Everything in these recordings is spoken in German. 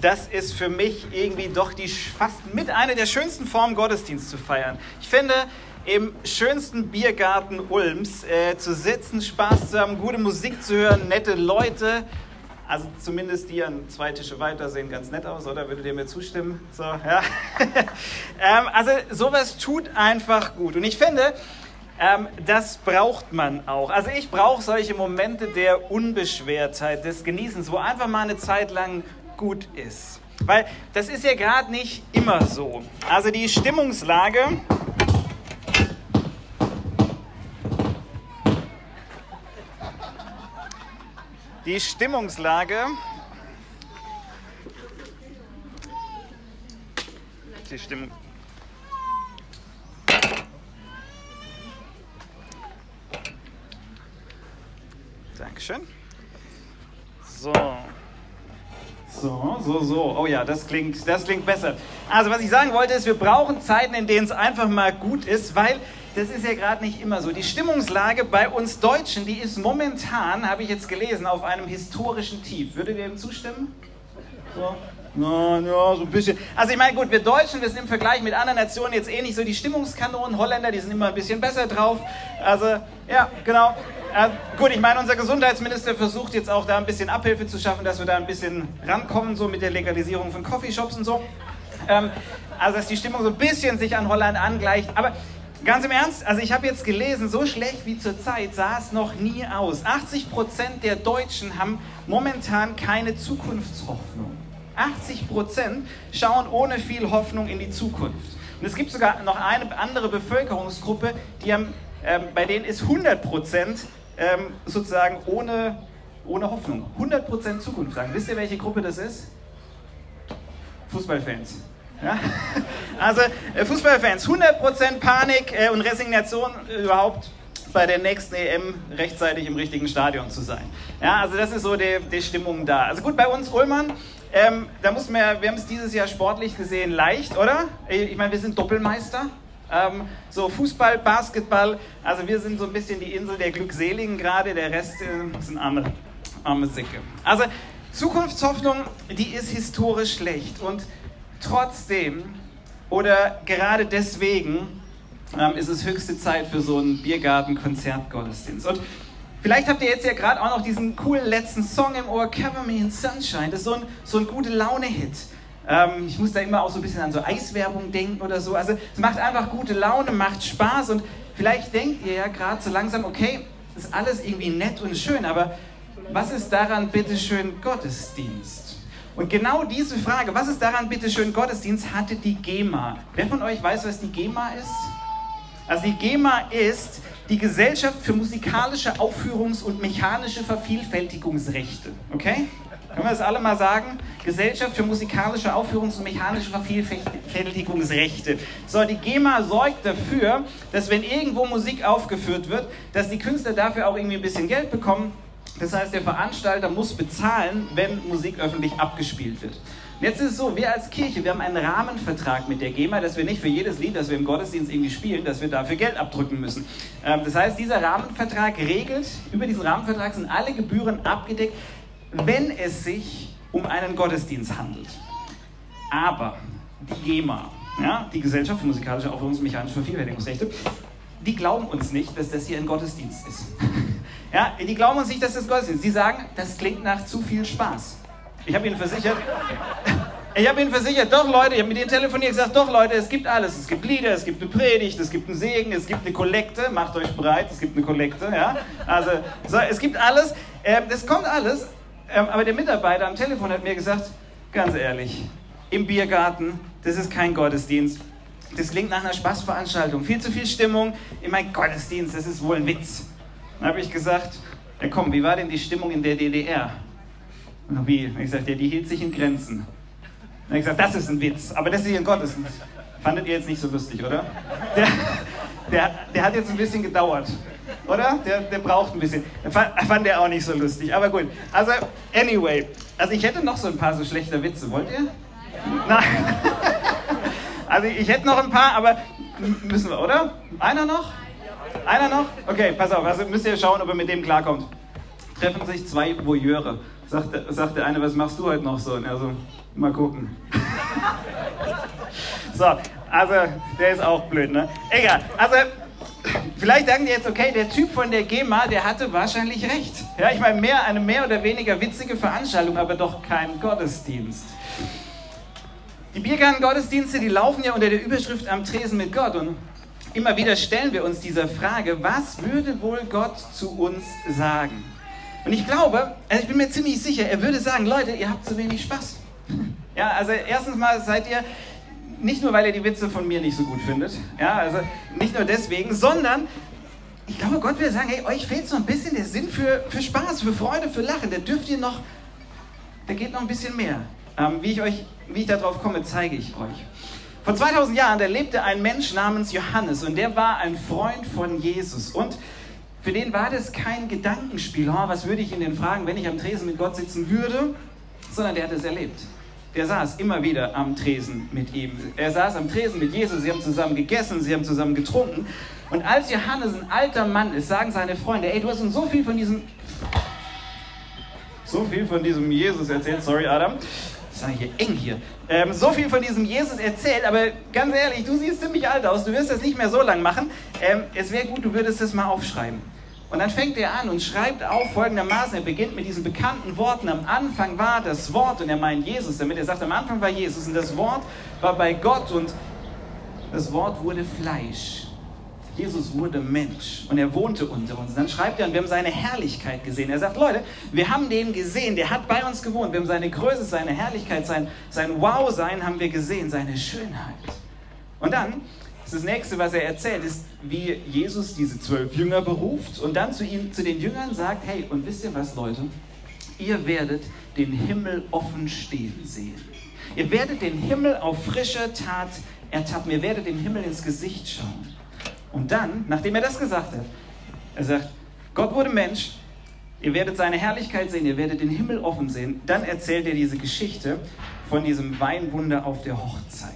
das ist für mich irgendwie doch die fast mit einer der schönsten Formen Gottesdienst zu feiern. Ich finde, im schönsten Biergarten Ulms äh, zu sitzen, Spaß zu haben, gute Musik zu hören, nette Leute. Also zumindest die an zwei Tische weiter sehen ganz nett aus, oder? Würdet ihr mir zustimmen? So, ja. ähm, also sowas tut einfach gut. Und ich finde, ähm, das braucht man auch. Also ich brauche solche Momente der Unbeschwertheit, des Genießens, wo einfach mal eine Zeit lang gut ist. Weil das ist ja gerade nicht immer so. Also die Stimmungslage Die Stimmungslage. Die Stimmung. Dankeschön. So. So, so, so. Oh ja, das klingt, das klingt besser. Also, was ich sagen wollte, ist, wir brauchen Zeiten, in denen es einfach mal gut ist, weil das ist ja gerade nicht immer so. Die Stimmungslage bei uns Deutschen, die ist momentan, habe ich jetzt gelesen, auf einem historischen Tief. Würdet ihr dem zustimmen? So. Ja, ja, so ein bisschen. Also ich meine, gut, wir Deutschen, wir sind im Vergleich mit anderen Nationen jetzt eh nicht so die Stimmungskanonen. Holländer, die sind immer ein bisschen besser drauf. Also, ja, genau. Äh, gut, ich meine, unser Gesundheitsminister versucht jetzt auch da ein bisschen Abhilfe zu schaffen, dass wir da ein bisschen rankommen, so mit der Legalisierung von Coffeeshops und so. Ähm, also, dass die Stimmung so ein bisschen sich an Holland angleicht. Aber Ganz im Ernst, also ich habe jetzt gelesen, so schlecht wie zur Zeit sah es noch nie aus. 80% der Deutschen haben momentan keine Zukunftshoffnung. 80% schauen ohne viel Hoffnung in die Zukunft. Und es gibt sogar noch eine andere Bevölkerungsgruppe, die haben, ähm, bei denen ist 100% ähm, sozusagen ohne, ohne Hoffnung. 100% Zukunft sagen. Wisst ihr, welche Gruppe das ist? Fußballfans. Ja? Also äh, Fußballfans, 100% Panik äh, und Resignation äh, überhaupt bei der nächsten EM rechtzeitig im richtigen Stadion zu sein. Ja, also das ist so die, die Stimmung da. Also gut, bei uns Ullmann, ähm, da muss man, wir haben es dieses Jahr sportlich gesehen leicht, oder? Ich meine, wir sind Doppelmeister. Ähm, so Fußball, Basketball, also wir sind so ein bisschen die Insel der Glückseligen gerade, der Rest äh, sind arme, arme Sicke. Also Zukunftshoffnung, die ist historisch schlecht und Trotzdem oder gerade deswegen ähm, ist es höchste Zeit für so einen Biergarten-Konzertgottesdienst. Und vielleicht habt ihr jetzt ja gerade auch noch diesen coolen letzten Song im Ohr, Cover Me in Sunshine. Das ist so ein, so ein gute Laune-Hit. Ähm, ich muss da immer auch so ein bisschen an so Eiswerbung denken oder so. Also es macht einfach gute Laune, macht Spaß und vielleicht denkt ihr ja gerade so langsam, okay, ist alles irgendwie nett und schön, aber was ist daran bitte schön Gottesdienst? Und genau diese Frage, was ist daran bitte schön Gottesdienst, hatte die GEMA. Wer von euch weiß, was die GEMA ist? Also die GEMA ist die Gesellschaft für musikalische Aufführungs- und mechanische Vervielfältigungsrechte. Okay? Können wir das alle mal sagen? Gesellschaft für musikalische Aufführungs- und mechanische Vervielfältigungsrechte. So, die GEMA sorgt dafür, dass wenn irgendwo Musik aufgeführt wird, dass die Künstler dafür auch irgendwie ein bisschen Geld bekommen das heißt, der Veranstalter muss bezahlen, wenn Musik öffentlich abgespielt wird. Und jetzt ist es so, wir als Kirche, wir haben einen Rahmenvertrag mit der GEMA, dass wir nicht für jedes Lied, das wir im Gottesdienst irgendwie spielen, dass wir dafür Geld abdrücken müssen. Ähm, das heißt, dieser Rahmenvertrag regelt, über diesen Rahmenvertrag sind alle Gebühren abgedeckt, wenn es sich um einen Gottesdienst handelt. Aber die GEMA, ja, die Gesellschaft für musikalische Aufführungs- und mechanische Vervielfältigungsrechte, die glauben uns nicht, dass das hier ein Gottesdienst ist. Ja, die glauben uns nicht, dass das Gottesdienst ist. Sie sagen, das klingt nach zu viel Spaß. Ich habe ihnen versichert, ich habe ihnen versichert, doch Leute, ich habe mit ihnen telefoniert, gesagt, doch Leute, es gibt alles. Es gibt Lieder, es gibt eine Predigt, es gibt einen Segen, es gibt eine Kollekte. Macht euch bereit, es gibt eine Kollekte, ja. Also, so, es gibt alles. Ähm, das kommt alles. Ähm, aber der Mitarbeiter am Telefon hat mir gesagt, ganz ehrlich, im Biergarten, das ist kein Gottesdienst. Das klingt nach einer Spaßveranstaltung. Viel zu viel Stimmung. In meinem Gottesdienst, das ist wohl ein Witz. Dann habe ich gesagt, ja komm, wie war denn die Stimmung in der DDR? Und wie? Und ich sagte, ja, die hielt sich in Grenzen. Dann habe ich gesagt, das ist ein Witz, aber das ist hier ein Gottesdienst. Fandet ihr jetzt nicht so lustig, oder? Der, der, der hat jetzt ein bisschen gedauert, oder? Der, der braucht ein bisschen. Fand, fand der auch nicht so lustig, aber gut. Also, anyway. Also, ich hätte noch so ein paar so schlechte Witze. Wollt ihr? Nein. Also, ich hätte noch ein paar, aber müssen wir, oder? Einer noch? Einer noch? Okay, pass auf, also müsst ihr schauen, ob ihr mit dem klarkommt. Treffen sich zwei Voyeure. Sagt, sagt der eine, was machst du heute noch so? Und er so, Mal gucken. so, also der ist auch blöd, ne? Egal. Also Vielleicht sagen die jetzt, okay, der Typ von der GEMA, der hatte wahrscheinlich recht. Ja, ich meine, mehr, eine mehr oder weniger witzige Veranstaltung, aber doch kein Gottesdienst. Die Biergarten-Gottesdienste, die laufen ja unter der Überschrift am Tresen mit Gott. Und immer wieder stellen wir uns dieser Frage, was würde wohl Gott zu uns sagen? Und ich glaube, also ich bin mir ziemlich sicher, er würde sagen, Leute, ihr habt zu wenig Spaß. Ja, also erstens mal seid ihr nicht nur, weil er die Witze von mir nicht so gut findet, ja, also nicht nur deswegen, sondern ich glaube, Gott will sagen, hey, euch fehlt so ein bisschen der Sinn für, für Spaß, für Freude, für Lachen. Da dürft ihr noch, da geht noch ein bisschen mehr. Ähm, wie, ich euch, wie ich darauf komme, zeige ich euch. Vor 2000 Jahren, da lebte ein Mensch namens Johannes und der war ein Freund von Jesus. Und für den war das kein Gedankenspiel, oh, was würde ich ihn denn fragen, wenn ich am Tresen mit Gott sitzen würde, sondern der hat es erlebt der saß immer wieder am Tresen mit ihm. Er saß am Tresen mit Jesus, sie haben zusammen gegessen, sie haben zusammen getrunken. Und als Johannes ein alter Mann ist, sagen seine Freunde, ey, du hast uns so viel von diesem, so viel von diesem Jesus erzählt, sorry Adam, das ist hier eng hier, ähm, so viel von diesem Jesus erzählt, aber ganz ehrlich, du siehst ziemlich alt aus, du wirst das nicht mehr so lang machen. Ähm, es wäre gut, du würdest das mal aufschreiben. Und dann fängt er an und schreibt auf folgendermaßen, er beginnt mit diesen bekannten Worten, am Anfang war das Wort und er meint Jesus damit, er sagt, am Anfang war Jesus und das Wort war bei Gott und das Wort wurde Fleisch. Jesus wurde Mensch und er wohnte unter uns. Dann schreibt er, und wir haben seine Herrlichkeit gesehen. Er sagt, Leute, wir haben den gesehen, der hat bei uns gewohnt. Wir haben seine Größe, seine Herrlichkeit, sein, sein Wow-Sein haben wir gesehen, seine Schönheit. Und dann das nächste, was er erzählt, ist, wie Jesus diese zwölf Jünger beruft und dann zu, ihm, zu den Jüngern sagt, hey, und wisst ihr was, Leute? Ihr werdet den Himmel offen stehen sehen. Ihr werdet den Himmel auf frischer Tat ertappen. Ihr werdet dem Himmel ins Gesicht schauen. Und dann, nachdem er das gesagt hat, er sagt, Gott wurde Mensch, ihr werdet seine Herrlichkeit sehen, ihr werdet den Himmel offen sehen. Dann erzählt er diese Geschichte von diesem Weinwunder auf der Hochzeit.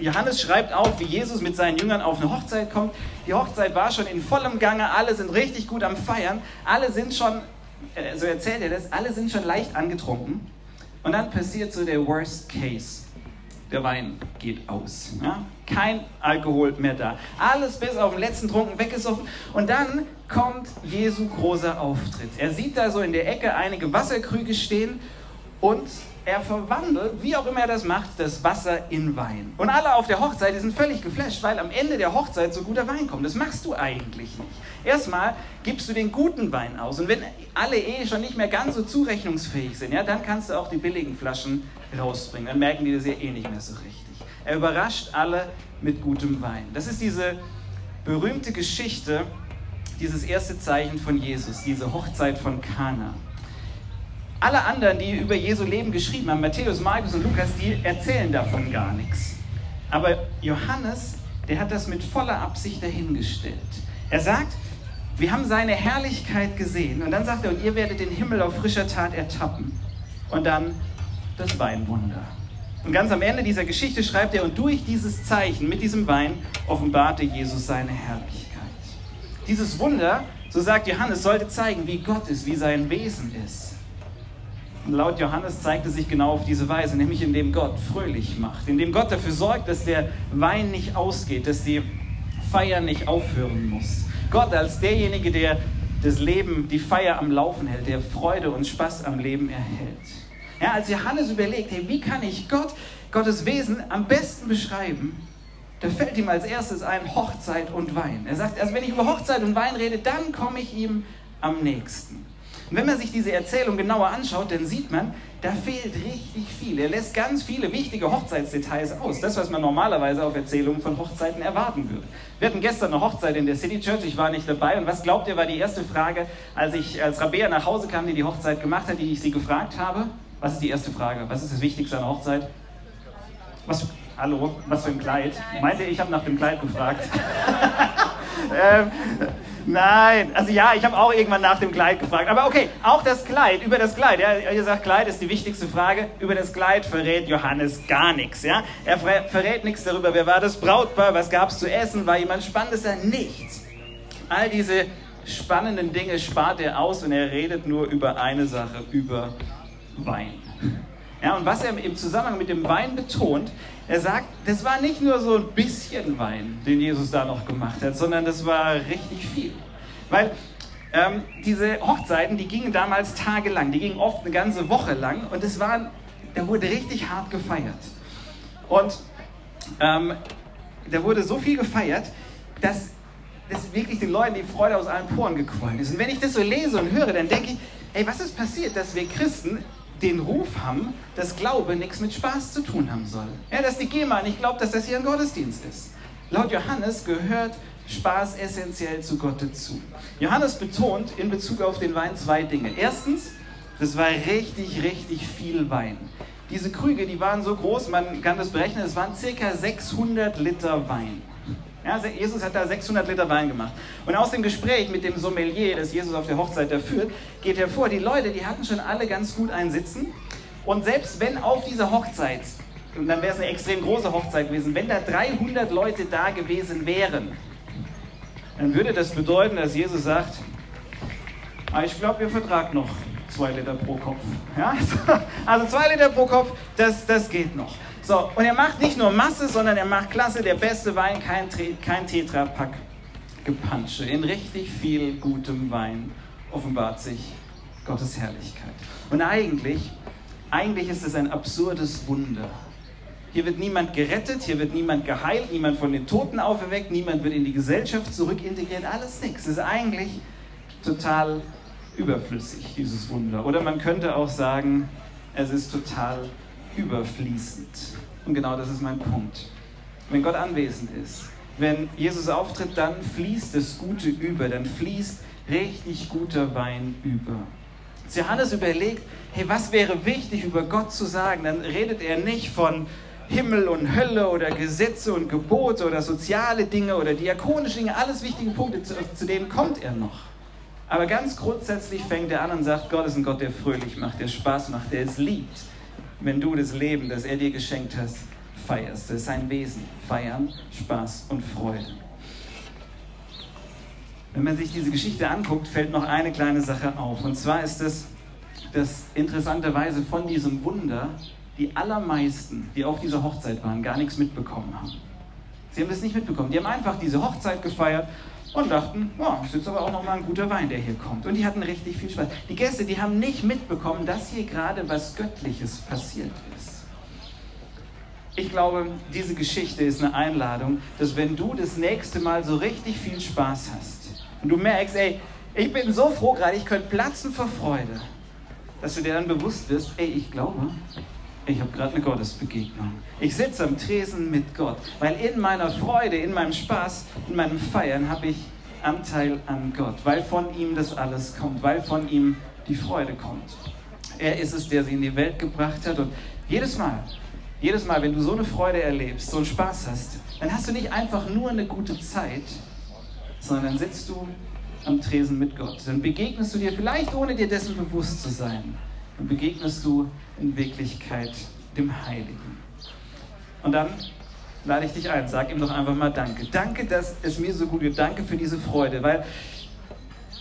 Johannes schreibt auf, wie Jesus mit seinen Jüngern auf eine Hochzeit kommt. Die Hochzeit war schon in vollem Gange, alle sind richtig gut am Feiern, alle sind schon, äh, so erzählt er das, alle sind schon leicht angetrunken. Und dann passiert so der Worst Case. Der Wein geht aus. Ja? Kein Alkohol mehr da. Alles bis auf den letzten Trunken weggesoffen. Und dann kommt Jesu großer Auftritt. Er sieht da so in der Ecke einige Wasserkrüge stehen und er verwandelt, wie auch immer er das macht, das Wasser in Wein. Und alle auf der Hochzeit, sind völlig geflasht, weil am Ende der Hochzeit so guter Wein kommt. Das machst du eigentlich nicht. Erstmal gibst du den guten Wein aus. Und wenn alle eh schon nicht mehr ganz so zurechnungsfähig sind, ja, dann kannst du auch die billigen Flaschen rausbringen. Dann merken die das ja eh nicht mehr so richtig. Er überrascht alle mit gutem Wein. Das ist diese berühmte Geschichte, dieses erste Zeichen von Jesus, diese Hochzeit von Kana. Alle anderen, die über Jesu Leben geschrieben haben, Matthäus, Markus und Lukas, die erzählen davon gar nichts. Aber Johannes, der hat das mit voller Absicht dahingestellt. Er sagt, wir haben seine Herrlichkeit gesehen. Und dann sagt er, und ihr werdet den Himmel auf frischer Tat ertappen. Und dann das Weinwunder. Und ganz am Ende dieser Geschichte schreibt er, und durch dieses Zeichen mit diesem Wein offenbarte Jesus seine Herrlichkeit. Dieses Wunder, so sagt Johannes, sollte zeigen, wie Gott ist, wie sein Wesen ist. Laut Johannes zeigt es sich genau auf diese Weise, nämlich indem Gott fröhlich macht, indem Gott dafür sorgt, dass der Wein nicht ausgeht, dass die Feier nicht aufhören muss. Gott als derjenige, der das Leben, die Feier am Laufen hält, der Freude und Spaß am Leben erhält. Ja, als Johannes überlegt, hey, wie kann ich Gott, Gottes Wesen am besten beschreiben, da fällt ihm als erstes ein Hochzeit und Wein. Er sagt, also wenn ich über Hochzeit und Wein rede, dann komme ich ihm am nächsten. Und wenn man sich diese Erzählung genauer anschaut, dann sieht man, da fehlt richtig viel. Er lässt ganz viele wichtige Hochzeitsdetails aus. Das, was man normalerweise auf Erzählungen von Hochzeiten erwarten würde. Wir hatten gestern eine Hochzeit in der City Church, ich war nicht dabei. Und was glaubt ihr, war die erste Frage, als ich als Rabea nach Hause kam, die die Hochzeit gemacht hat, die ich sie gefragt habe? Was ist die erste Frage? Was ist das Wichtigste an der Hochzeit? Was, hallo, was für ein Kleid? Meinte ich habe nach dem Kleid gefragt. ähm, Nein, also ja, ich habe auch irgendwann nach dem Kleid gefragt. Aber okay, auch das Kleid, über das Kleid. Ja, ihr sagt, Kleid ist die wichtigste Frage. Über das Kleid verrät Johannes gar nichts. Ja? Er verrät nichts darüber, wer war das Brautpaar, was gab es zu essen, war jemand Spannendes da? Nichts. All diese spannenden Dinge spart er aus und er redet nur über eine Sache, über Wein. Ja, und was er im Zusammenhang mit dem Wein betont, er sagt, das war nicht nur so ein bisschen Wein, den Jesus da noch gemacht hat, sondern das war richtig viel. Weil ähm, diese Hochzeiten, die gingen damals tagelang, die gingen oft eine ganze Woche lang und es war, da wurde richtig hart gefeiert. Und ähm, da wurde so viel gefeiert, dass, dass wirklich den Leuten die Freude aus allen Poren gequollen ist. Und wenn ich das so lese und höre, dann denke ich, ey, was ist passiert, dass wir Christen den Ruf haben, dass Glaube nichts mit Spaß zu tun haben soll. Ja, dass die GEMA nicht glaubt, dass das hier ein Gottesdienst ist. Laut Johannes gehört Spaß essentiell zu Gott dazu. Johannes betont in Bezug auf den Wein zwei Dinge. Erstens, das war richtig, richtig viel Wein. Diese Krüge, die waren so groß, man kann das berechnen, es waren circa 600 Liter Wein. Ja, Jesus hat da 600 Liter Wein gemacht. Und aus dem Gespräch mit dem Sommelier, das Jesus auf der Hochzeit da führt, geht hervor, die Leute, die hatten schon alle ganz gut einen Sitzen. Und selbst wenn auf dieser Hochzeit, und dann wäre es eine extrem große Hochzeit gewesen, wenn da 300 Leute da gewesen wären, dann würde das bedeuten, dass Jesus sagt, ah, ich glaube, ihr vertragt noch zwei Liter pro Kopf. Ja? Also zwei Liter pro Kopf, das, das geht noch. So, und er macht nicht nur Masse, sondern er macht klasse, der beste Wein, kein, kein Tetrapack Gepansche. In richtig viel gutem Wein offenbart sich Gottes Herrlichkeit. Und eigentlich, eigentlich ist es ein absurdes Wunder. Hier wird niemand gerettet, hier wird niemand geheilt, niemand von den Toten auferweckt, niemand wird in die Gesellschaft zurückintegriert, alles nichts. Es ist eigentlich total überflüssig, dieses Wunder. Oder man könnte auch sagen, es ist total überfließend. Und genau das ist mein Punkt. Wenn Gott anwesend ist, wenn Jesus auftritt, dann fließt das Gute über, dann fließt richtig guter Wein über. Als Johannes überlegt, hey, was wäre wichtig über Gott zu sagen, dann redet er nicht von Himmel und Hölle oder Gesetze und Gebote oder soziale Dinge oder diakonische Dinge, alles wichtige Punkte, zu, zu denen kommt er noch. Aber ganz grundsätzlich fängt er an und sagt, Gott ist ein Gott, der fröhlich macht, der Spaß macht, der es liebt wenn du das Leben, das er dir geschenkt hast, feierst. Das ist sein Wesen. Feiern, Spaß und Freude. Wenn man sich diese Geschichte anguckt, fällt noch eine kleine Sache auf. Und zwar ist es, dass interessanterweise von diesem Wunder die allermeisten, die auf dieser Hochzeit waren, gar nichts mitbekommen haben. Sie haben das nicht mitbekommen. Die haben einfach diese Hochzeit gefeiert und dachten, oh, ist jetzt aber auch nochmal ein guter Wein, der hier kommt. Und die hatten richtig viel Spaß. Die Gäste, die haben nicht mitbekommen, dass hier gerade was Göttliches passiert ist. Ich glaube, diese Geschichte ist eine Einladung, dass wenn du das nächste Mal so richtig viel Spaß hast und du merkst, ey, ich bin so froh gerade, ich könnte platzen vor Freude, dass du dir dann bewusst wirst, ey, ich glaube, ich habe gerade eine Gottesbegegnung. Ich sitze am Tresen mit Gott, weil in meiner Freude, in meinem Spaß, in meinem Feiern habe ich Anteil an Gott, weil von ihm das alles kommt, weil von ihm die Freude kommt. Er ist es, der sie in die Welt gebracht hat und jedes Mal, jedes Mal, wenn du so eine Freude erlebst, so einen Spaß hast, dann hast du nicht einfach nur eine gute Zeit, sondern dann sitzt du am Tresen mit Gott. Dann begegnest du dir vielleicht, ohne dir dessen bewusst zu sein, dann begegnest du in Wirklichkeit dem Heiligen. Und dann lade ich dich ein, sag ihm doch einfach mal Danke. Danke, dass es mir so gut geht. Danke für diese Freude, weil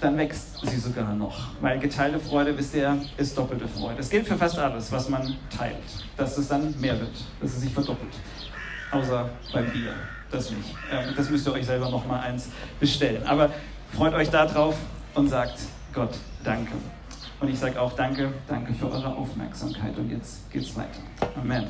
dann wächst sie sogar noch. Weil geteilte Freude, wisst ihr, ist doppelte Freude. Das gilt für fast alles, was man teilt, dass es dann mehr wird, dass es sich verdoppelt. Außer beim Bier, das nicht. Ähm, das müsst ihr euch selber noch mal eins bestellen. Aber freut euch darauf und sagt Gott Danke. Und ich sage auch danke, danke für eure Aufmerksamkeit. Und jetzt geht's weiter. Amen.